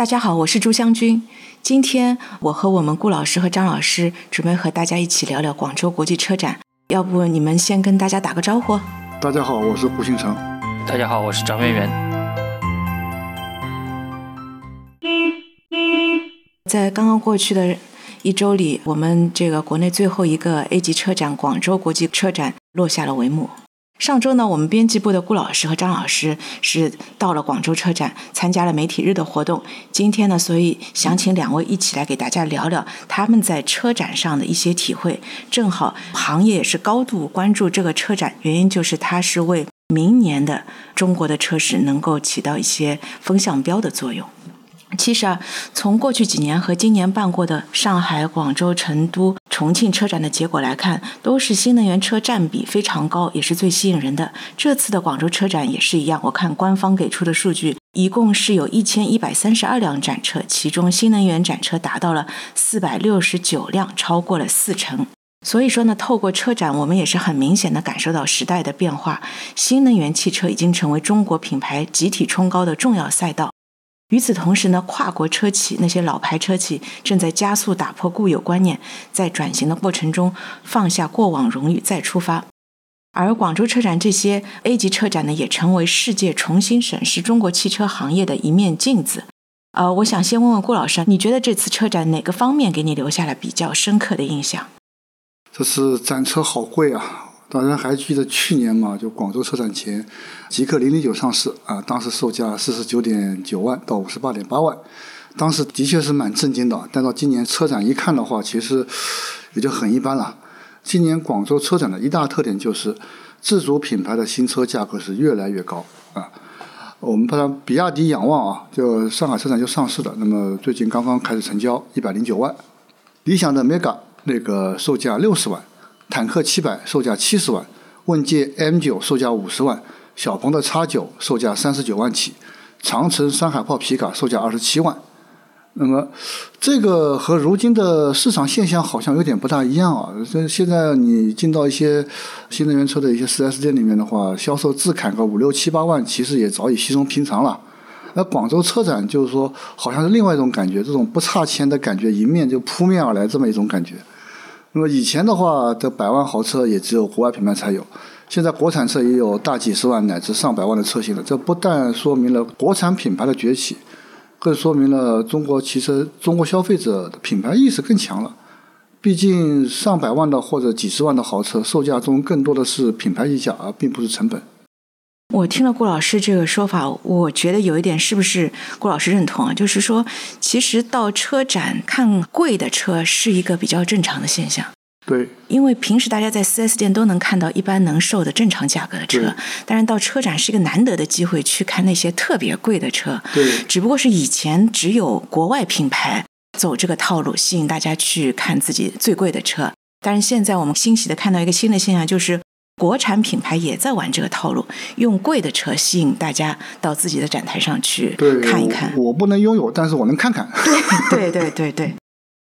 大家好，我是朱湘军。今天我和我们顾老师和张老师准备和大家一起聊聊广州国际车展。要不你们先跟大家打个招呼？大家好，我是胡星成。大家好，我是张媛媛。在刚刚过去的一周里，我们这个国内最后一个 A 级车展——广州国际车展落下了帷幕。上周呢，我们编辑部的顾老师和张老师是到了广州车展，参加了媒体日的活动。今天呢，所以想请两位一起来给大家聊聊他们在车展上的一些体会。正好行业也是高度关注这个车展，原因就是它是为明年的中国的车市能够起到一些风向标的作用。其实啊，从过去几年和今年办过的上海、广州、成都、重庆车展的结果来看，都是新能源车占比非常高，也是最吸引人的。这次的广州车展也是一样，我看官方给出的数据，一共是有一千一百三十二辆展车，其中新能源展车达到了四百六十九辆，超过了四成。所以说呢，透过车展，我们也是很明显的感受到时代的变化，新能源汽车已经成为中国品牌集体冲高的重要赛道。与此同时呢，跨国车企那些老牌车企正在加速打破固有观念，在转型的过程中放下过往荣誉再出发。而广州车展这些 A 级车展呢，也成为世界重新审视中国汽车行业的一面镜子。呃，我想先问问顾老师，你觉得这次车展哪个方面给你留下了比较深刻的印象？这次展车好贵啊！大家还记得去年嘛？就广州车展前，极氪零零九上市啊，当时售价四十九点九万到五十八点八万，当时的确是蛮震惊的。但到今年车展一看的话，其实也就很一般了。今年广州车展的一大特点就是自主品牌的新车价格是越来越高啊。我们把它比亚迪仰望啊，就上海车展就上市的，那么最近刚刚开始成交一百零九万，理想的 Mega 那个售价六十万。坦克七百售价七十万，问界 M 九售价五十万，小鹏的 X 九售价三十九万起，长城山海炮皮卡售价二十七万。那么，这个和如今的市场现象好像有点不大一样啊。这现在你进到一些新能源车的一些 4S 店里面的话，销售自砍个五六七八万，其实也早已稀松平常了。那广州车展就是说，好像是另外一种感觉，这种不差钱的感觉迎面就扑面而来，这么一种感觉。那么以前的话，这百万豪车也只有国外品牌才有，现在国产车也有大几十万乃至上百万的车型了。这不但说明了国产品牌的崛起，更说明了中国汽车、中国消费者品牌意识更强了。毕竟上百万的或者几十万的豪车，售价中更多的是品牌溢价，而并不是成本。我听了顾老师这个说法，我觉得有一点是不是顾老师认同啊？就是说，其实到车展看贵的车是一个比较正常的现象。对，因为平时大家在 4S 店都能看到一般能售的正常价格的车，但是到车展是一个难得的机会去看那些特别贵的车。对，只不过是以前只有国外品牌走这个套路，吸引大家去看自己最贵的车。但是现在我们欣喜的看到一个新的现象，就是。国产品牌也在玩这个套路，用贵的车吸引大家到自己的展台上去看一看。我不能拥有，但是我能看看。对对对对。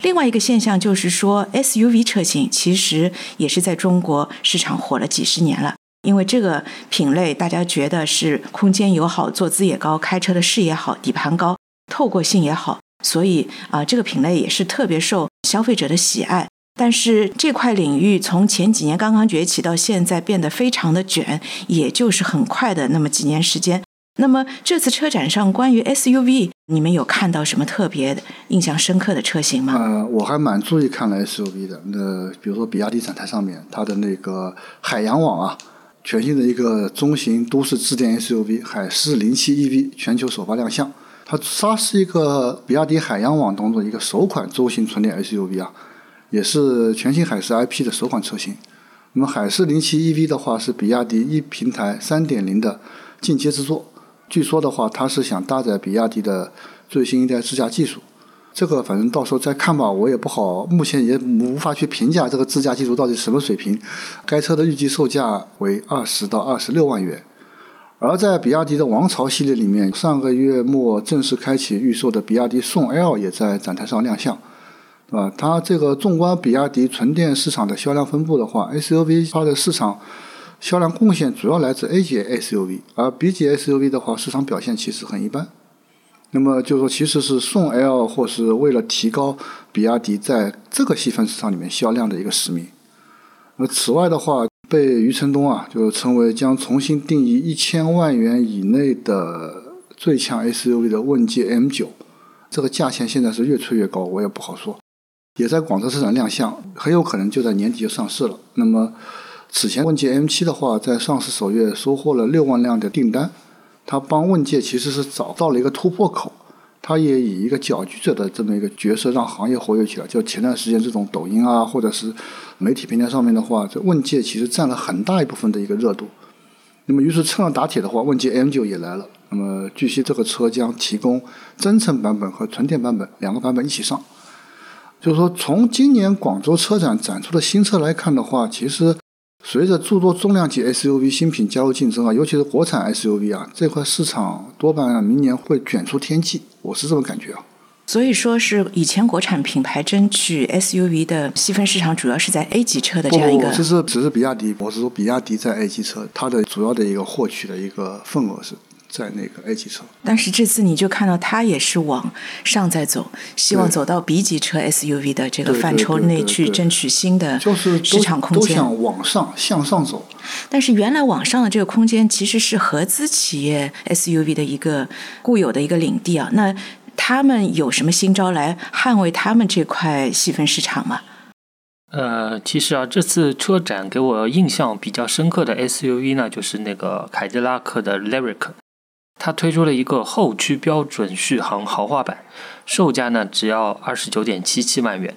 另外一个现象就是说，SUV 车型其实也是在中国市场火了几十年了，因为这个品类大家觉得是空间友好、坐姿也高、开车的视野好、底盘高、透过性也好，所以啊，这个品类也是特别受消费者的喜爱。但是这块领域从前几年刚刚崛起到现在变得非常的卷，也就是很快的那么几年时间。那么这次车展上关于 SUV，你们有看到什么特别印象深刻的车型吗？呃，我还蛮注意看了 SUV 的。那比如说比亚迪展台上面，它的那个海洋网啊，全新的一个中型都市智电 SUV 海狮零七 EV 全球首发亮相。它它是一个比亚迪海洋网当中一个首款中型纯电 SUV 啊。也是全新海狮 IP 的首款车型。那么海狮零七 EV 的话是比亚迪一平台三点零的进阶之作。据说的话，它是想搭载比亚迪的最新一代智驾技术。这个反正到时候再看吧，我也不好，目前也无法去评价这个智驾技术到底什么水平。该车的预计售价为二十到二十六万元。而在比亚迪的王朝系列里面，上个月末正式开启预售的比亚迪宋 L 也在展台上亮相。啊，它这个纵观比亚迪纯电市场的销量分布的话，SUV 它的市场销量贡献主要来自 A 级 SUV，而 B 级 SUV 的话，市场表现其实很一般。那么就是说，其实是宋 L 或是为了提高比亚迪在这个细分市场里面销量的一个使命。那此外的话，被余承东啊，就称为将重新定义一千万元以内的最强 SUV 的问界 M9，这个价钱现在是越吹越高，我也不好说。也在广州车展亮相，很有可能就在年底就上市了。那么此前问界 M7 的话，在上市首月收获了六万辆的订单。它帮问界其实是找到了一个突破口，它也以一个搅局者的这么一个角色让行业活跃起来。就前段时间这种抖音啊，或者是媒体平台上面的话，这问界其实占了很大一部分的一个热度。那么于是趁热打铁的话，问界 M9 也来了。那么据悉这个车将提供增程版本和纯电版本两个版本一起上。就是说从今年广州车展展出的新车来看的话，其实。随着诸多重量级 SUV 新品加入竞争啊，尤其是国产 SUV 啊，这块市场多半明年会卷出天际，我是这么感觉啊。所以说是以前国产品牌争取 SUV 的细分市场，主要是在 A 级车的这样一个。这是只是比亚迪，我是说比亚迪在 A 级车，它的主要的一个获取的一个份额是。在那个 A 级车，但是这次你就看到它也是往上在走，希望走到 B 级车 SUV 的这个范畴内去争取新的市场空间，都想往上向上走。但是原来往上的这个空间其实是合资企业 SUV 的一个固有的一个领地啊，那他们有什么新招来捍卫他们这块细分市场吗？呃，其实啊，这次车展给我印象比较深刻的 SUV 呢，就是那个凯迪拉克的 Lyric。它推出了一个后驱标准续航豪华版，售价呢只要二十九点七七万元。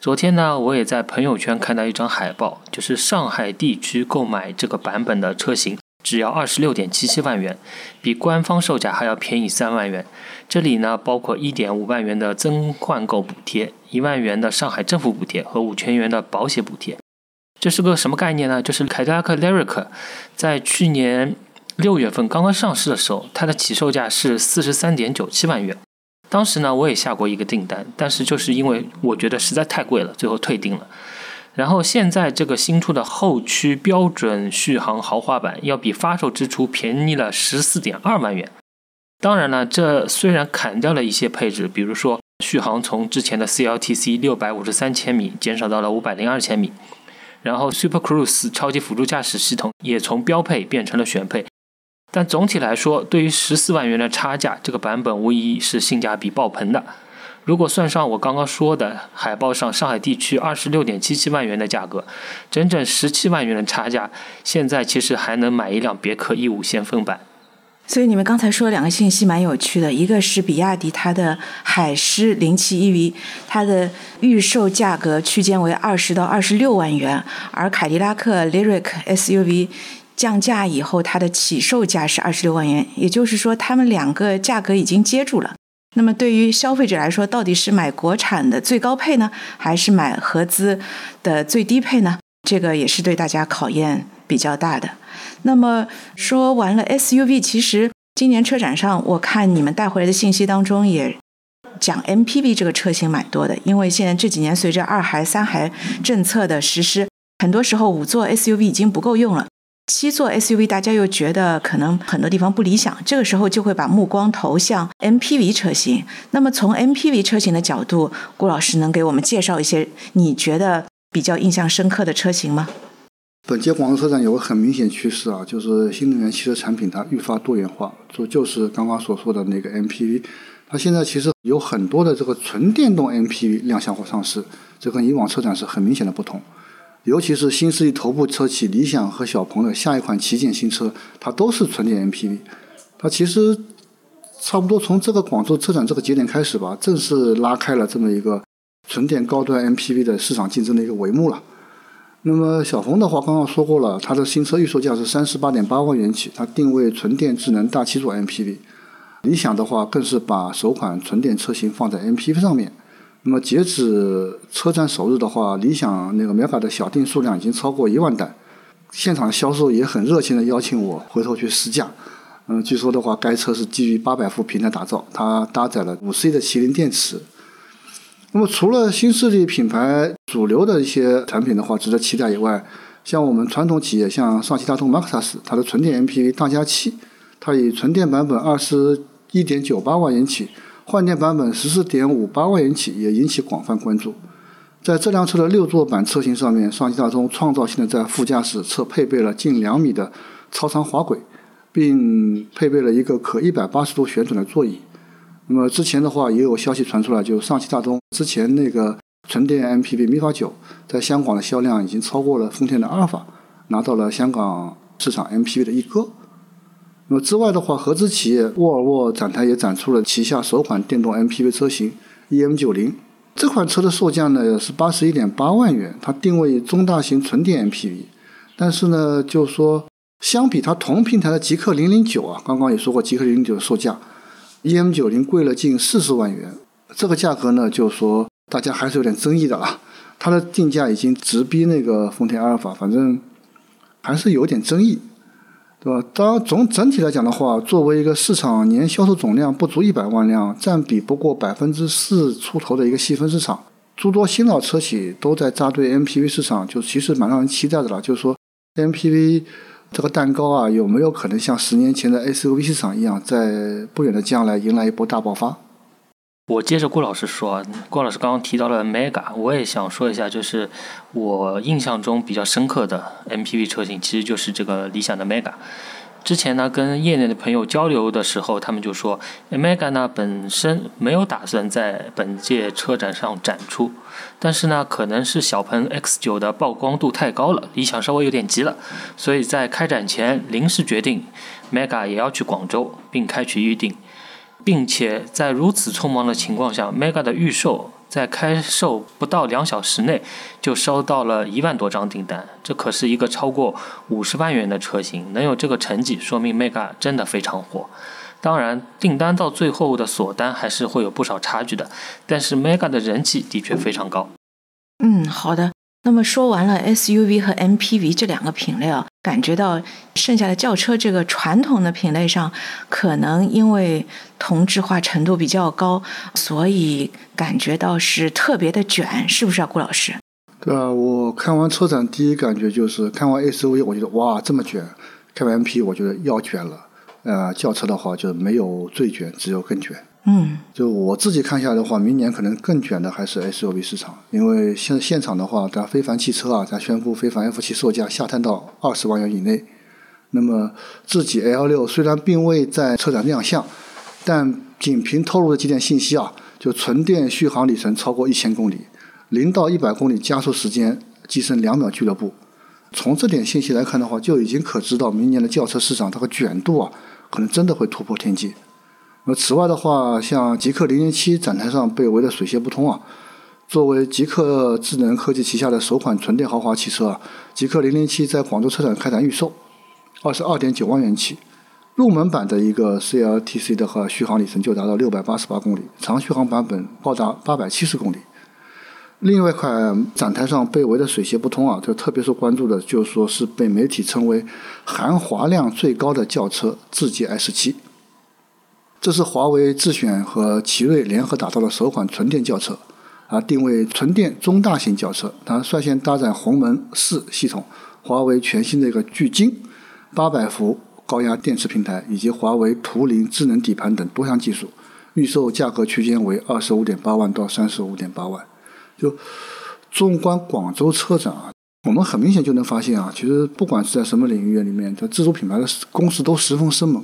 昨天呢，我也在朋友圈看到一张海报，就是上海地区购买这个版本的车型只要二十六点七七万元，比官方售价还要便宜三万元。这里呢包括一点五万元的增换购补贴、一万元的上海政府补贴和五千元的保险补贴。这是个什么概念呢？就是凯迪拉克 Lyric 在去年。六月份刚刚上市的时候，它的起售价是四十三点九七万元。当时呢，我也下过一个订单，但是就是因为我觉得实在太贵了，最后退订了。然后现在这个新出的后驱标准续航豪华版，要比发售之初便宜了十四点二万元。当然了，这虽然砍掉了一些配置，比如说续航从之前的 CLTC 六百五十三千米减少到了五百零二千米，然后 Super Cruise 超级辅助驾驶系统也从标配变成了选配。但总体来说，对于十四万元的差价，这个版本无疑是性价比爆棚的。如果算上我刚刚说的海报上上海地区二十六点七七万元的价格，整整十七万元的差价，现在其实还能买一辆别克 E 五先锋版。所以你们刚才说两个信息蛮有趣的，一个是比亚迪它的海狮零七 EV，它的预售价格区间为二十到二十六万元，而凯迪拉克 Lyric SUV。降价以后，它的起售价是二十六万元，也就是说，他们两个价格已经接住了。那么，对于消费者来说，到底是买国产的最高配呢，还是买合资的最低配呢？这个也是对大家考验比较大的。那么说完了 SUV，其实今年车展上，我看你们带回来的信息当中也讲 MPV 这个车型蛮多的，因为现在这几年随着二孩、三孩政策的实施，很多时候五座 SUV 已经不够用了。七座 SUV，大家又觉得可能很多地方不理想，这个时候就会把目光投向 MPV 车型。那么从 MPV 车型的角度，顾老师能给我们介绍一些你觉得比较印象深刻的车型吗？本届广州车展有个很明显趋势啊，就是新能源汽车产品它愈发多元化，就就是刚刚所说的那个 MPV，它现在其实有很多的这个纯电动 MPV 亮相或上市，这跟以往车展是很明显的不同。尤其是新势力头部车企理想和小鹏的下一款旗舰新车，它都是纯电 MPV。它其实差不多从这个广州车展这个节点开始吧，正式拉开了这么一个纯电高端 MPV 的市场竞争的一个帷幕了。那么小鹏的话，刚刚说过了，它的新车预售价是三十八点八万元起，它定位纯电智能大七座 MPV。理想的话，更是把首款纯电车型放在 MPV 上面。那么截止车展首日的话，理想那个 Mega 的小订数量已经超过一万单，现场销售也很热情的邀请我回头去试驾。嗯，据说的话，该车是基于八百伏平台打造，它搭载了五 C 的麒麟电池。那么除了新势力品牌主流的一些产品的话值得期待以外，像我们传统企业像上汽大通 MAXUS，它的纯电 MPV 大家七，它以纯电版本二十一点九八万元起，换电版本十四点五八万元起也引起广泛关注。在这辆车的六座版车型上面，上汽大众创造性的在副驾驶侧配备了近两米的超长滑轨，并配备了一个可一百八十度旋转的座椅。那么之前的话也有消息传出来，就上汽大众之前那个纯电 MPV MIFA 九在香港的销量已经超过了丰田的阿尔法，拿到了香港市场 MPV 的一哥。那么之外的话，合资企业沃尔沃展台也展出了旗下首款电动 MPV 车型 EM 九零。这款车的售价呢是八十一点八万元，它定位中大型纯电 MPV，但是呢，就说相比它同平台的极氪零零九啊，刚刚也说过极氪零零九的售价，EM 九零贵了近四十万元，这个价格呢，就说大家还是有点争议的啊。它的定价已经直逼那个丰田阿尔法，反正还是有点争议。对吧？当然，总整体来讲的话，作为一个市场年销售总量不足一百万辆、占比不过百分之四出头的一个细分市场，诸多新老车企都在扎堆 MPV 市场，就其实蛮让人期待的了。就是说，MPV 这个蛋糕啊，有没有可能像十年前的 SUV 市场一样，在不远的将来迎来一波大爆发？我接着郭老师说，郭老师刚刚提到了 Mega，我也想说一下，就是我印象中比较深刻的 MPV 车型，其实就是这个理想的 Mega。之前呢，跟业内的朋友交流的时候，他们就说，Mega 呢本身没有打算在本届车展上展出，但是呢，可能是小鹏 X9 的曝光度太高了，理想稍微有点急了，所以在开展前临时决定，Mega 也要去广州，并开启预定。并且在如此匆忙的情况下，Mega 的预售在开售不到两小时内就收到了一万多张订单，这可是一个超过五十万元的车型，能有这个成绩，说明 Mega 真的非常火。当然，订单到最后的锁单还是会有不少差距的，但是 Mega 的人气的确非常高。嗯，好的。那么说完了 SUV 和 MPV 这两个品类啊，感觉到剩下的轿车这个传统的品类上，可能因为同质化程度比较高，所以感觉到是特别的卷，是不是啊，顾老师？对啊，我看完车展第一感觉就是看完 SUV，我觉得哇这么卷；看完 MP，我觉得要卷了。呃，轿车的话就没有最卷，只有更卷。嗯，就我自己看下来的话，明年可能更卷的还是 SUV 市场，因为现现场的话，咱非凡汽车啊，咱宣布非凡 F 七售价下探到二十万元以内。那么自己 L 六虽然并未在车展亮相，但仅凭透露的几点信息啊，就纯电续航里程超过一千公里，零到一百公里加速时间跻身两秒俱乐部。从这点信息来看的话，就已经可知道明年的轿车市场它的卷度啊，可能真的会突破天际。那此外的话，像极氪零零七展台上被围得水泄不通啊。作为极氪智能科技旗下的首款纯电豪华汽车啊，极氪零零七在广州车展开展预售，二十二点九万元起。入门版的一个 CLTC 的话，续航里程就达到六百八十八公里，长续航版本高达八百七十公里。另外一款展台上被围得水泄不通啊，就特别受关注的，就是说是被媒体称为含华量最高的轿车智界 S 七。这是华为智选和奇瑞联合打造的首款纯电轿车，啊，定位纯电中大型轿车。它率先搭载鸿蒙四系统，华为全新的一个巨晶八百伏高压电池平台，以及华为图灵智能底盘等多项技术。预售价格区间为二十五点八万到三十五点八万。就纵观广州车展啊，我们很明显就能发现啊，其实不管是在什么领域里面，这自主品牌的公司都十分生猛。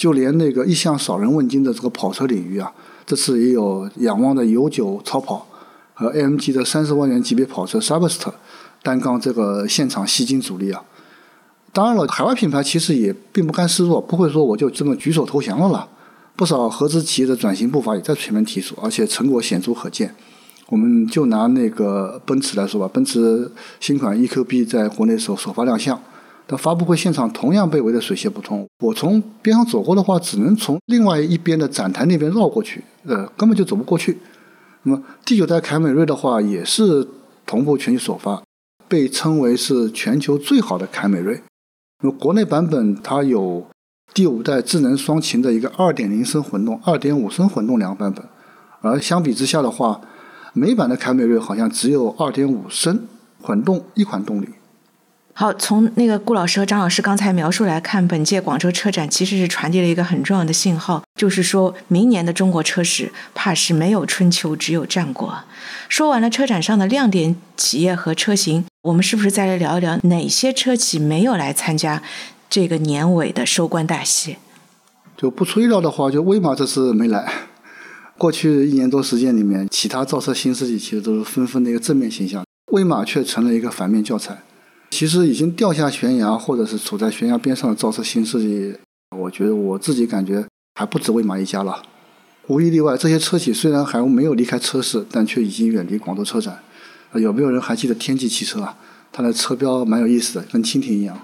就连那个一向少人问津的这个跑车领域啊，这次也有仰望的有九超跑和 AMG 的三十万元级别跑车 s u b s t 担纲这个现场吸金主力啊。当然了，海外品牌其实也并不甘示弱，不会说我就这么举手投降了啦。不少合资企业的转型步伐也在全面提速，而且成果显著可见。我们就拿那个奔驰来说吧，奔驰新款 EQB 在国内首首发亮相。的发布会现场同样被围得水泄不通。我从边上走过的话，只能从另外一边的展台那边绕过去，呃，根本就走不过去。那么第九代凯美瑞的话，也是同步全球首发，被称为是全球最好的凯美瑞。那么国内版本它有第五代智能双擎的一个二点零升混动、二点五升混动两个版本，而相比之下的话，美版的凯美瑞好像只有二点五升混动一款动力。好，从那个顾老师和张老师刚才描述来看，本届广州车展其实是传递了一个很重要的信号，就是说明年的中国车市怕是没有春秋，只有战国。说完了车展上的亮点企业和车型，我们是不是再来聊一聊哪些车企没有来参加这个年尾的收官大戏？就不出意料的话，就威马这次没来。过去一年多时间里面，其他造车新势力其实都是纷纷的一个正面形象，威马却成了一个反面教材。其实已经掉下悬崖，或者是处在悬崖边上的造车新势力，我觉得我自己感觉还不止威马一家了。无一例外，这些车企虽然还没有离开车市，但却已经远离广州车展。有没有人还记得天际汽车啊？它的车标蛮有意思的，跟蜻蜓一样。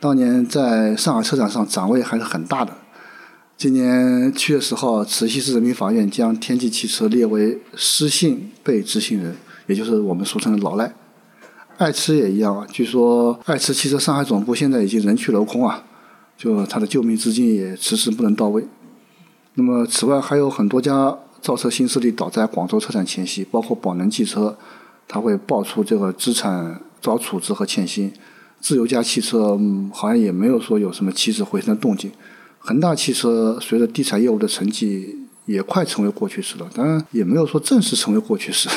当年在上海车展上展位还是很大的。今年七月十号，慈溪市人民法院将天际汽车列为失信被执行人，也就是我们俗称的老赖。爱驰也一样啊，据说爱驰汽车上海总部现在已经人去楼空啊，就它的救命资金也迟迟不能到位。那么，此外还有很多家造车新势力倒在广州车展前夕，包括宝能汽车，它会爆出这个资产遭处置和欠薪；自由家汽车好像也没有说有什么起死回生的动静；恒大汽车随着地产业务的成绩也快成为过去式了，当然也没有说正式成为过去式。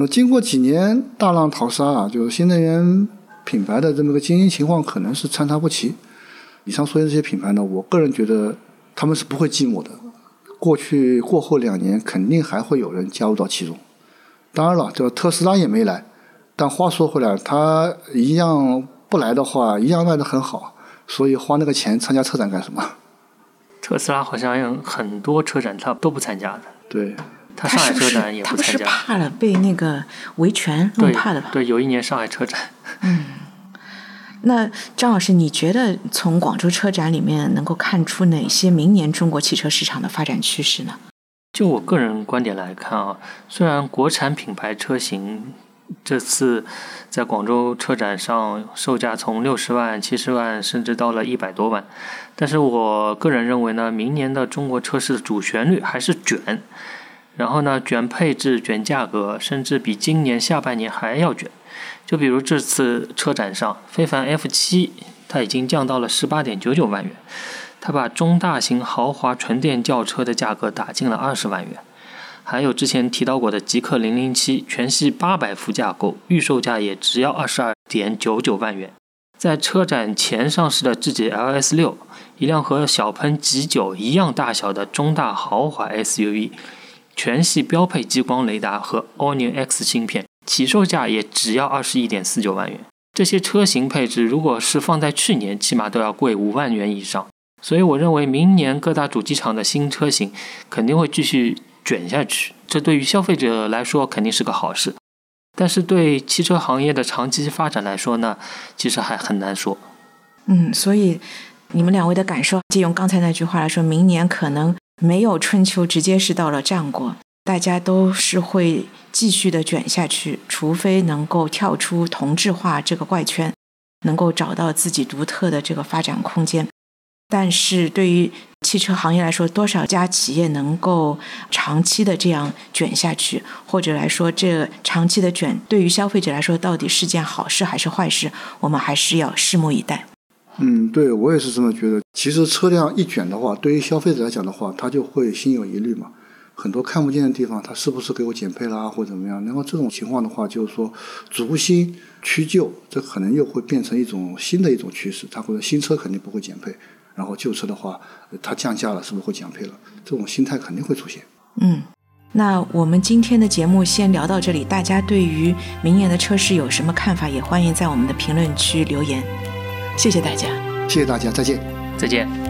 那经过几年大浪淘沙啊，就是新能源品牌的这么个经营情况可能是参差不齐。以上说的这些品牌呢，我个人觉得他们是不会寂寞的。过去过后两年，肯定还会有人加入到其中。当然了，这个特斯拉也没来。但话说回来，他一样不来的话，一样卖的很好。所以花那个钱参加车展干什么？特斯拉好像很多车展他都不参加的。对。他上海车展也不参加，他是怕了被那个维权弄怕的吧？对，有一年上海车展。嗯，那张老师，你觉得从广州车展里面能够看出哪些明年中国汽车市场的发展趋势呢？就我个人观点来看啊，虽然国产品牌车型这次在广州车展上售价从六十万、七十万，甚至到了一百多万，但是我个人认为呢，明年的中国车市的主旋律还是卷。然后呢，卷配置、卷价格，甚至比今年下半年还要卷。就比如这次车展上，非凡 F 七它已经降到了十八点九九万元，它把中大型豪华纯电轿车的价格打进了二十万元。还有之前提到过的极氪零零七全系八百伏架构，预售价也只要二十二点九九万元。在车展前上市的智己 LS 六，一辆和小鹏 G 九一样大小的中大豪华 SUV。全系标配激光雷达和 All New X 芯片，起售价也只要二十一点四九万元。这些车型配置，如果是放在去年，起码都要贵五万元以上。所以，我认为明年各大主机厂的新车型肯定会继续卷下去。这对于消费者来说肯定是个好事，但是对汽车行业的长期发展来说呢，其实还很难说。嗯，所以你们两位的感受，借用刚才那句话来说，明年可能。没有春秋，直接是到了战国，大家都是会继续的卷下去，除非能够跳出同质化这个怪圈，能够找到自己独特的这个发展空间。但是对于汽车行业来说，多少家企业能够长期的这样卷下去，或者来说这长期的卷对于消费者来说到底是件好事还是坏事，我们还是要拭目以待。嗯，对我也是这么觉得。其实车辆一卷的话，对于消费者来讲的话，他就会心有疑虑嘛。很多看不见的地方，他是不是给我减配啦，或者怎么样？然后这种情况的话，就是说逐新趋旧，这可能又会变成一种新的一种趋势。他或者新车肯定不会减配，然后旧车的话，它降价了，是不是会减配了？这种心态肯定会出现。嗯，那我们今天的节目先聊到这里。大家对于明年的车市有什么看法？也欢迎在我们的评论区留言。谢谢大家，谢谢大家，再见，再见。